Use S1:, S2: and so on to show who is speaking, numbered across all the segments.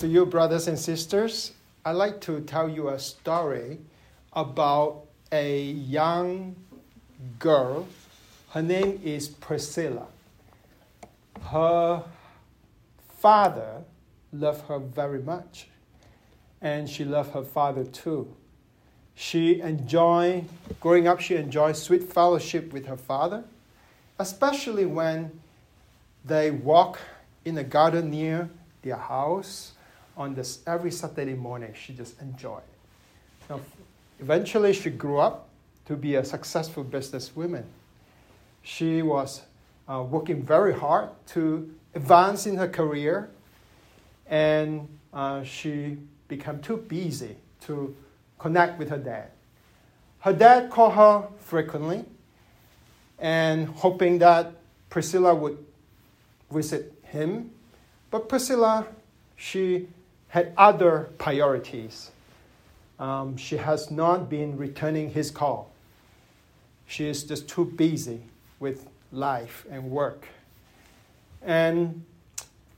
S1: to you, brothers and sisters. I'd like to tell you a story about a young girl. Her name is Priscilla. Her father loved her very much, and she loved her father too. She enjoyed, growing up, she enjoyed sweet fellowship with her father, especially when they walk in a garden near their house on this every Saturday morning. She just enjoyed. Now, eventually, she grew up to be a successful businesswoman. She was uh, working very hard to advance in her career, and uh, she became too busy to connect with her dad. Her dad called her frequently and hoping that Priscilla would visit him. But Priscilla, she had other priorities. Um, she has not been returning his call. She is just too busy with life and work. And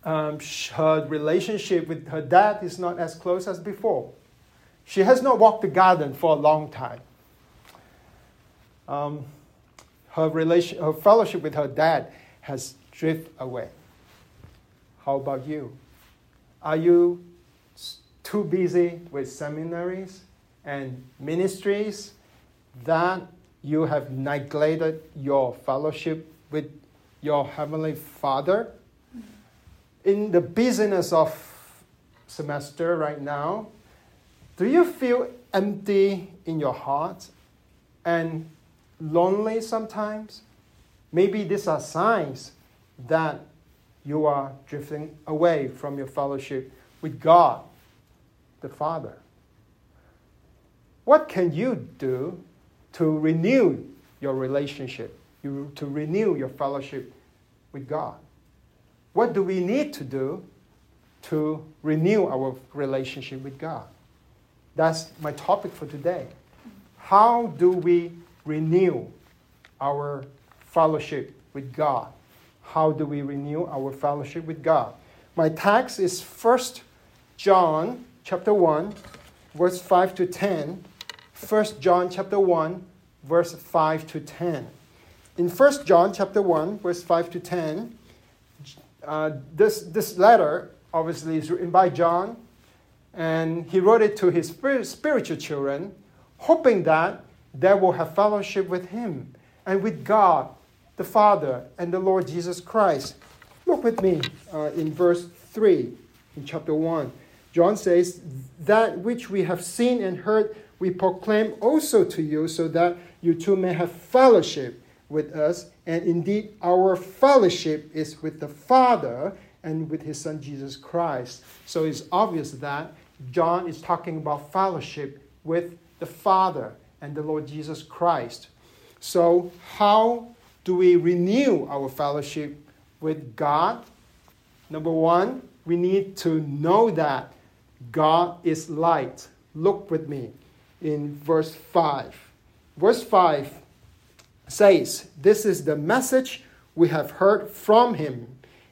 S1: um, her relationship with her dad is not as close as before. She has not walked the garden for a long time. Um, her, relation, her fellowship with her dad has drifted away. How about you? Are you too busy with seminaries and ministries that you have neglected your fellowship with your Heavenly Father? In the business of semester right now, do you feel empty in your heart and lonely sometimes? Maybe these are signs that you are drifting away from your fellowship with God, the Father. What can you do to renew your relationship, to renew your fellowship with God? What do we need to do to renew our relationship with God? That's my topic for today. How do we renew our fellowship with God? How do we renew our fellowship with God? My text is 1 John chapter 1 verse 5 to 10. 1 John chapter 1 verse 5 to 10. In 1 John chapter 1 verse 5 to 10, uh, this, this letter obviously is written by John and he wrote it to his spiritual children, hoping that they will have fellowship with him and with God, the Father, and the Lord Jesus Christ. Look with me uh, in verse 3 in chapter 1. John says, That which we have seen and heard, we proclaim also to you, so that you too may have fellowship with us. And indeed, our fellowship is with the Father and with his Son Jesus Christ. So it's obvious that John is talking about fellowship with the Father and the Lord Jesus Christ. So, how do we renew our fellowship with God? Number one, we need to know that God is light. Look with me in verse 5. Verse 5 says, This is the message we have heard from him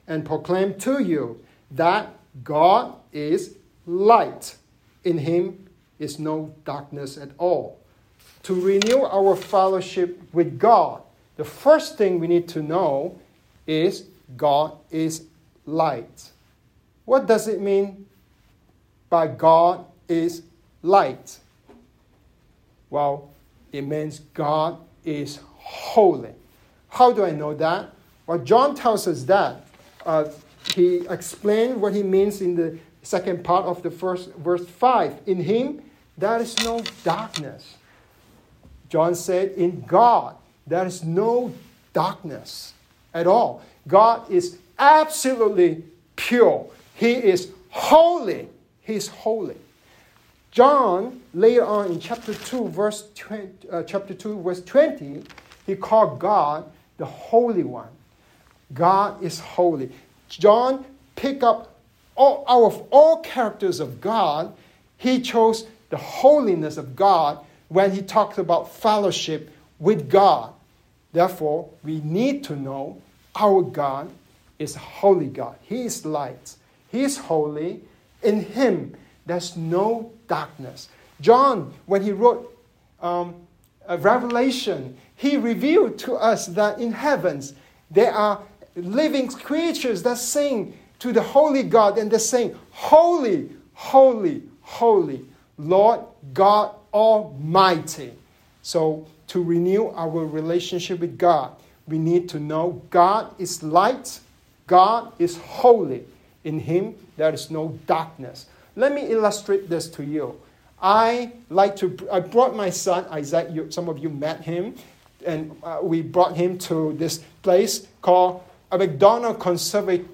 S1: and proclaim to you that God is light. In him is no darkness at all. To renew our fellowship with God, the first thing we need to know is God is light. What does it mean by God is light? Well, it means God is holy. How do I know that? Well, John tells us that. Uh, he explained what he means in the second part of the first verse 5 in him there is no darkness john said in god there is no darkness at all god is absolutely pure he is holy he is holy john later on in chapter 2 verse 20, uh, chapter 2 verse 20 he called god the holy one god is holy john picked up all, out of all characters of God, he chose the holiness of God when he talks about fellowship with God. Therefore, we need to know our God is holy God. He is light. He is holy, In Him, there's no darkness. John, when he wrote um, Revelation, he revealed to us that in heavens there are living creatures that sing to the holy God and they're saying, Holy, holy, holy, Lord God Almighty. So, to renew our relationship with God, we need to know God is light, God is holy. In Him, there is no darkness. Let me illustrate this to you. I like to, I brought my son, Isaac, you, some of you met him, and uh, we brought him to this place called a McDonald Conserva-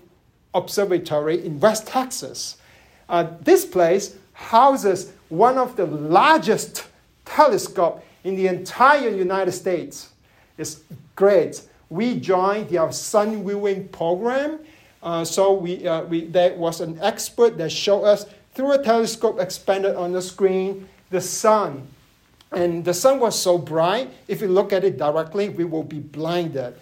S1: Observatory in West Texas. Uh, this place houses one of the largest telescope in the entire United States. It's great. We joined their sun viewing program. Uh, so we, uh, we, there was an expert that showed us through a telescope expanded on the screen the sun. And the sun was so bright, if you look at it directly, we will be blinded.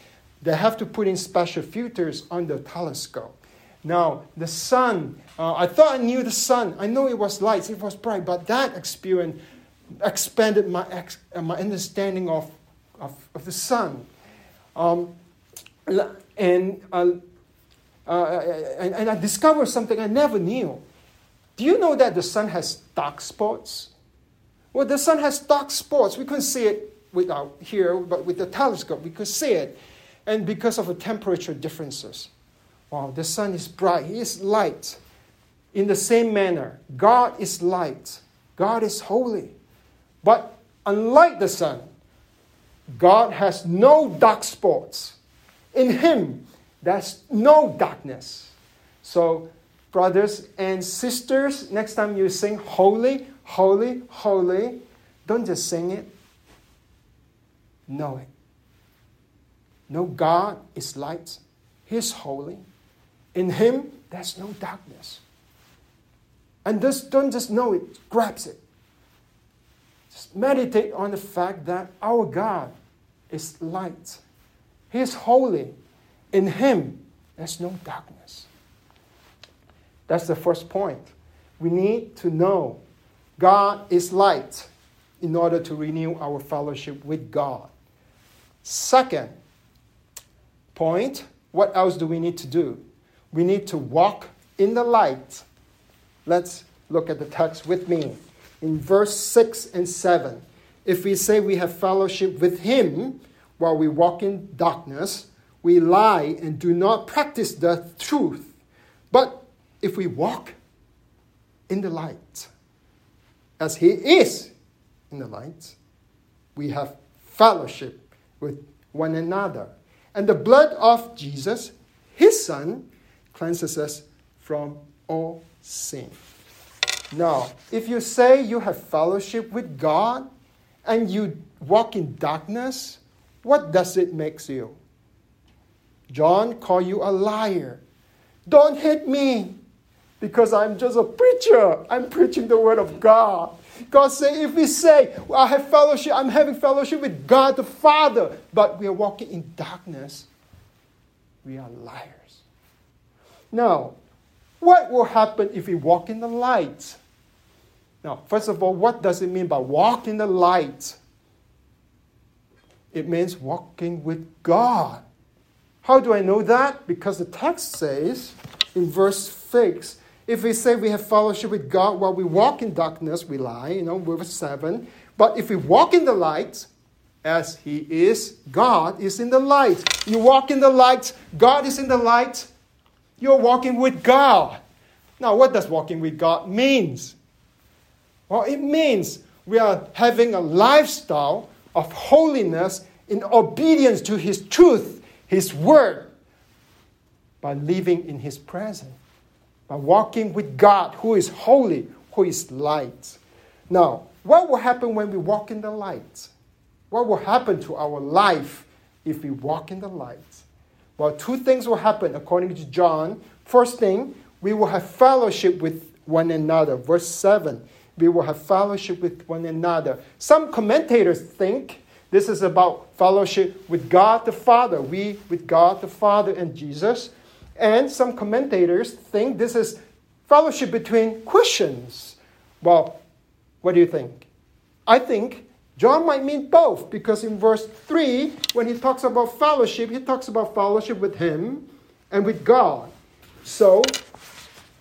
S1: They have to put in special filters on the telescope. Now, the sun, uh, I thought I knew the sun. I know it was light, it was bright, but that experience expanded my, ex, uh, my understanding of, of, of the sun. Um, and, uh, uh, and, and I discovered something I never knew. Do you know that the sun has dark spots? Well, the sun has dark spots. We couldn't see it without here, but with the telescope, we could see it. And because of the temperature differences. Wow, the sun is bright, He is light. In the same manner, God is light, God is holy. But unlike the sun, God has no dark spots. In Him, there's no darkness. So brothers and sisters, next time you sing holy, holy, holy, don't just sing it, know it. Know God is light, He's holy. In Him, there's no darkness. And just don't just know it, grasp it. Just meditate on the fact that our God is light. He is holy. In Him, there's no darkness. That's the first point. We need to know God is light in order to renew our fellowship with God. Second point, what else do we need to do? We need to walk in the light. Let's look at the text with me. In verse 6 and 7, if we say we have fellowship with Him while we walk in darkness, we lie and do not practice the truth. But if we walk in the light, as He is in the light, we have fellowship with one another. And the blood of Jesus, His Son, cleanses us from all sin. Now, if you say you have fellowship with God and you walk in darkness, what does it make you? John called you a liar. Don't hit me because I'm just a preacher. I'm preaching the word of God. God say, if we say, I have fellowship, I'm having fellowship with God the Father, but we are walking in darkness, we are liars. Now, what will happen if we walk in the light? Now, first of all, what does it mean by walk in the light? It means walking with God. How do I know that? Because the text says in verse 6 if we say we have fellowship with God while we walk in darkness, we lie, you know, verse 7. But if we walk in the light, as He is, God is in the light. You walk in the light, God is in the light, you're walking with God. Now, what does walking with God means? Well, it means we are having a lifestyle of holiness in obedience to His truth, His word, by living in His presence by walking with God who is holy, who is light. Now, what will happen when we walk in the light? What will happen to our life if we walk in the light? Well, two things will happen according to John. First thing, we will have fellowship with one another. Verse 7 we will have fellowship with one another. Some commentators think this is about fellowship with God the Father, we with God the Father and Jesus. And some commentators think this is fellowship between Christians. Well, what do you think? I think John might mean both because in verse 3, when he talks about fellowship, he talks about fellowship with him and with God. So,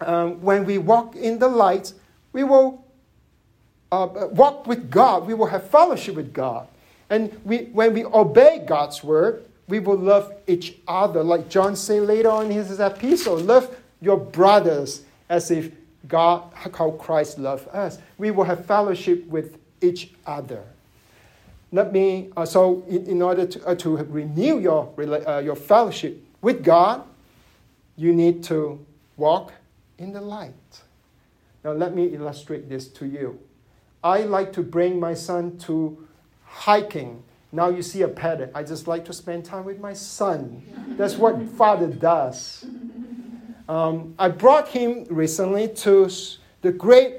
S1: um, when we walk in the light, we will uh, walk with God, we will have fellowship with God. And we, when we obey God's word, we will love each other. Like John said later on in his epistle, love your brothers as if God, how Christ loved us. We will have fellowship with each other. Let me, uh, so in, in order to, uh, to renew your, uh, your fellowship with God, you need to walk in the light. Now, let me illustrate this to you. I like to bring my son to hiking now you see a pattern. I just like to spend time with my son. That's what father does. Um, I brought him recently to the great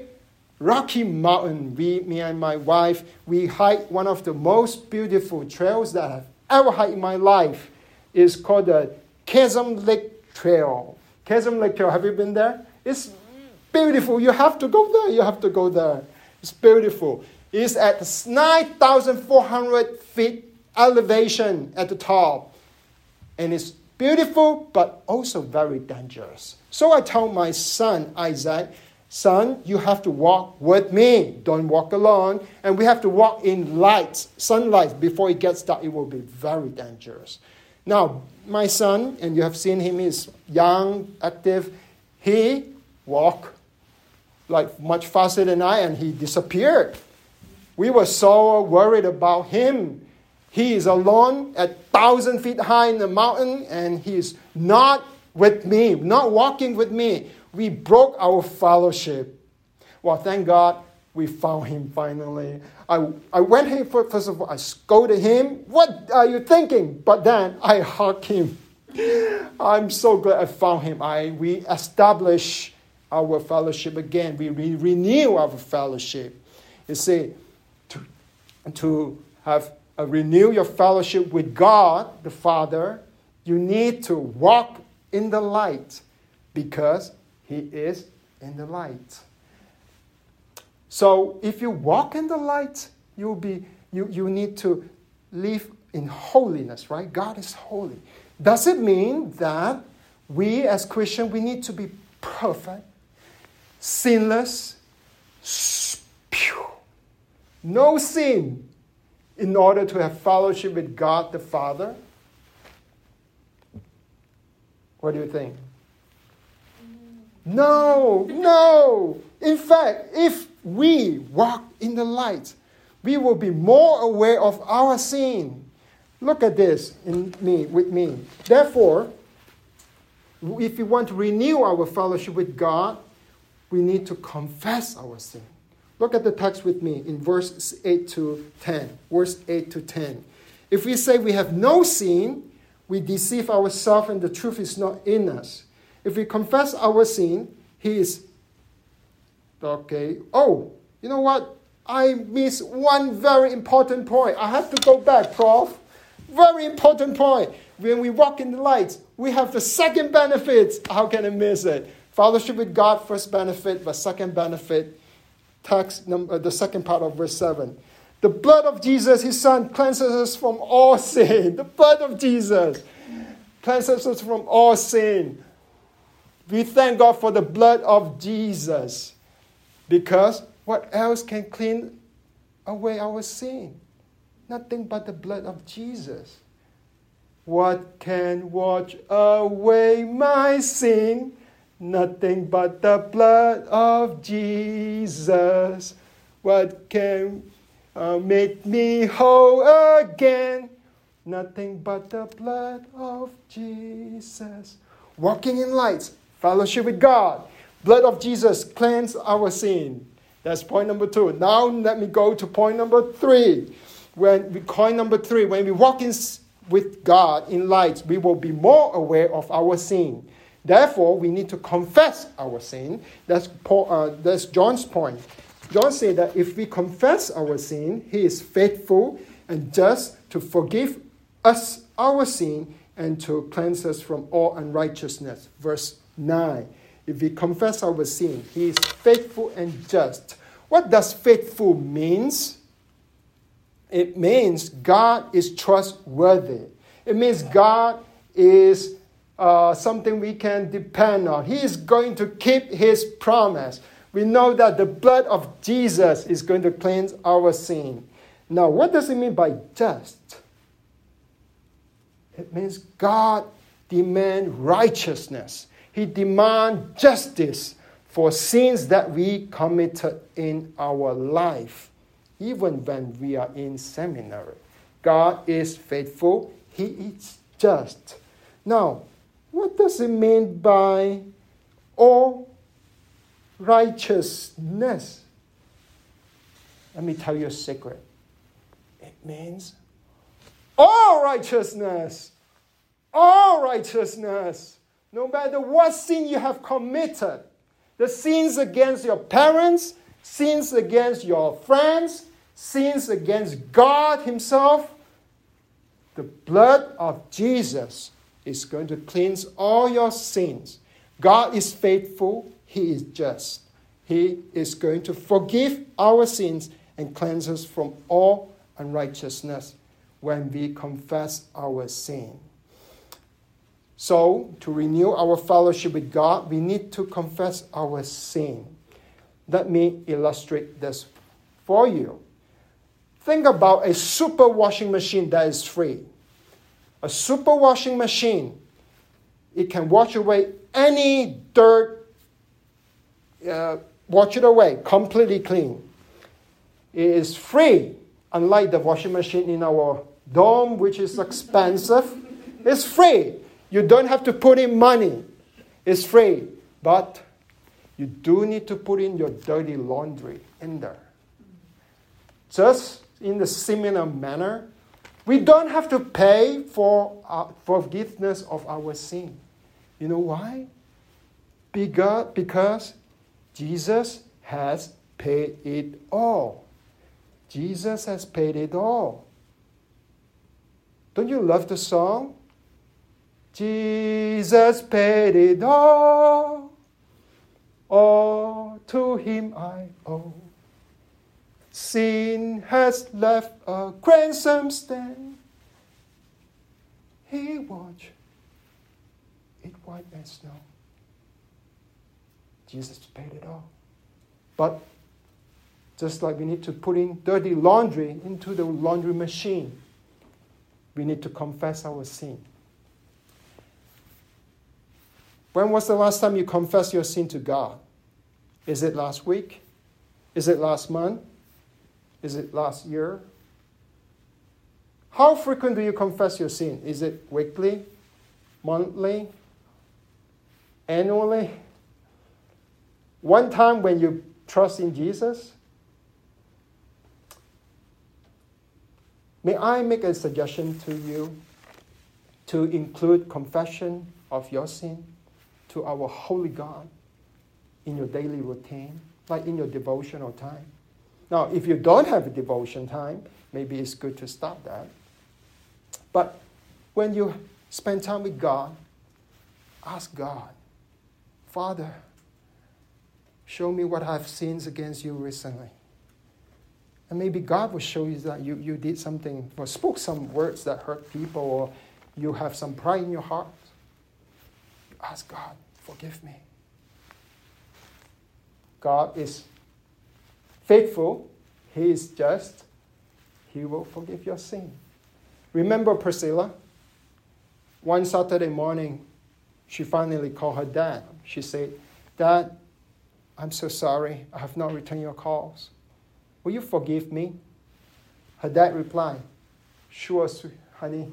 S1: Rocky Mountain. We, me and my wife, we hiked one of the most beautiful trails that I've ever hiked in my life. It's called the Chasm Lake Trail. Chasm Lake Trail, have you been there? It's beautiful. You have to go there. You have to go there. It's beautiful is at 9,400 feet elevation at the top. And it's beautiful, but also very dangerous. So I told my son, Isaac, son, you have to walk with me. Don't walk alone. And we have to walk in light, sunlight. Before it gets dark, it will be very dangerous. Now, my son, and you have seen him, is young, active. He walked like much faster than I, and he disappeared. We were so worried about him. He is alone at thousand feet high in the mountain, and he is not with me, not walking with me. We broke our fellowship. Well, thank God we found him finally. I, I went here for, first of all, I scolded him. What are you thinking? But then I hugged him. I'm so glad I found him. I we established our fellowship again. We re- renew our fellowship. You see, to have a renew your fellowship with God the Father, you need to walk in the light because He is in the light. So if you walk in the light, you'll be you, you need to live in holiness, right? God is holy. Does it mean that we as Christians we need to be perfect, sinless? No sin in order to have fellowship with God the Father? What do you think? No, no. In fact, if we walk in the light, we will be more aware of our sin. Look at this in me with me. Therefore, if we want to renew our fellowship with God, we need to confess our sin. Look at the text with me in verse 8 to 10. Verse 8 to 10. If we say we have no sin, we deceive ourselves and the truth is not in us. If we confess our sin, he is okay. Oh, you know what? I missed one very important point. I have to go back, Prof. Very important point. When we walk in the light, we have the second benefit. How can I miss it? Fellowship with God, first benefit, but second benefit text, number, uh, the second part of verse 7. The blood of Jesus, his son, cleanses us from all sin. The blood of Jesus cleanses us from all sin. We thank God for the blood of Jesus because what else can clean away our sin? Nothing but the blood of Jesus. What can wash away my sin? Nothing but the blood of Jesus. What can uh, make me whole again? Nothing but the blood of Jesus. Walking in light, fellowship with God. Blood of Jesus cleanse our sin. That's point number two. Now let me go to point number three. When we point number three, when we walk in with God in light, we will be more aware of our sin. Therefore, we need to confess our sin. That's, Paul, uh, that's John's point. John said that if we confess our sin, he is faithful and just to forgive us our sin and to cleanse us from all unrighteousness. Verse 9. if we confess our sin, He is faithful and just. What does faithful means? It means God is trustworthy. It means God is uh, something we can depend on. He is going to keep His promise. We know that the blood of Jesus is going to cleanse our sin. Now, what does it mean by just? It means God demands righteousness. He demands justice for sins that we committed in our life, even when we are in seminary. God is faithful, He is just. Now, what does it mean by all righteousness? Let me tell you a secret. It means all righteousness. All righteousness. No matter what sin you have committed, the sins against your parents, sins against your friends, sins against God Himself, the blood of Jesus is going to cleanse all your sins. God is faithful, He is just. He is going to forgive our sins and cleanse us from all unrighteousness when we confess our sin. So, to renew our fellowship with God, we need to confess our sin. Let me illustrate this for you. Think about a super washing machine that is free. A super washing machine, it can wash away any dirt, uh, wash it away, completely clean. It is free, unlike the washing machine in our dome, which is expensive. It's free. You don't have to put in money. It's free. But you do need to put in your dirty laundry in there. Just in the similar manner, we don't have to pay for uh, forgiveness of our sin. You know why? Because, because Jesus has paid it all. Jesus has paid it all. Don't you love the song? Jesus paid it all, all to him I owe. Sin has left a ransom stain. He watched it white as snow. Jesus paid it all. But just like we need to put in dirty laundry into the laundry machine, we need to confess our sin. When was the last time you confessed your sin to God? Is it last week? Is it last month? Is it last year? How frequent do you confess your sin? Is it weekly, monthly, annually? One time when you trust in Jesus? May I make a suggestion to you to include confession of your sin? to our holy God in your daily routine, like in your devotional time. Now, if you don't have a devotion time, maybe it's good to stop that. But when you spend time with God, ask God, Father, show me what I've sinned against you recently. And maybe God will show you that you, you did something or spoke some words that hurt people or you have some pride in your heart. Ask God, forgive me. God is faithful, He is just, He will forgive your sin. Remember Priscilla? One Saturday morning, she finally called her dad. She said, Dad, I'm so sorry. I have not returned your calls. Will you forgive me? Her dad replied, Sure, honey.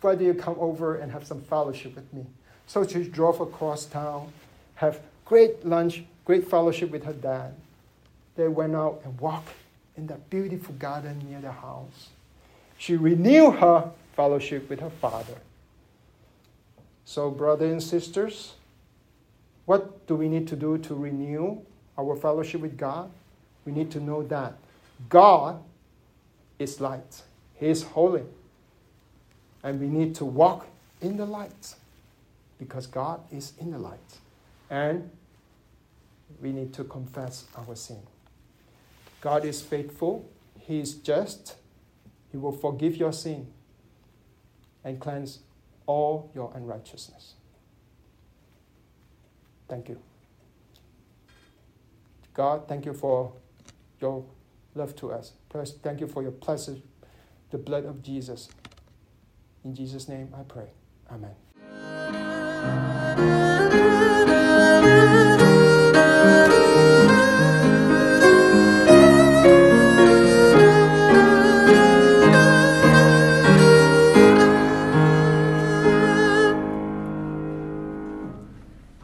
S1: Why do you come over and have some fellowship with me? So she drove across town, have great lunch, great fellowship with her dad. They went out and walked in that beautiful garden near the house. She renewed her fellowship with her father. So, brothers and sisters, what do we need to do to renew our fellowship with God? We need to know that God is light, He is holy. And we need to walk in the light because God is in the light. And we need to confess our sin. God is faithful, He is just, He will forgive your sin and cleanse all your unrighteousness. Thank you. God, thank you for your love to us. Thank you for your blessed, the blood of Jesus. In Jesus' name I pray. Amen.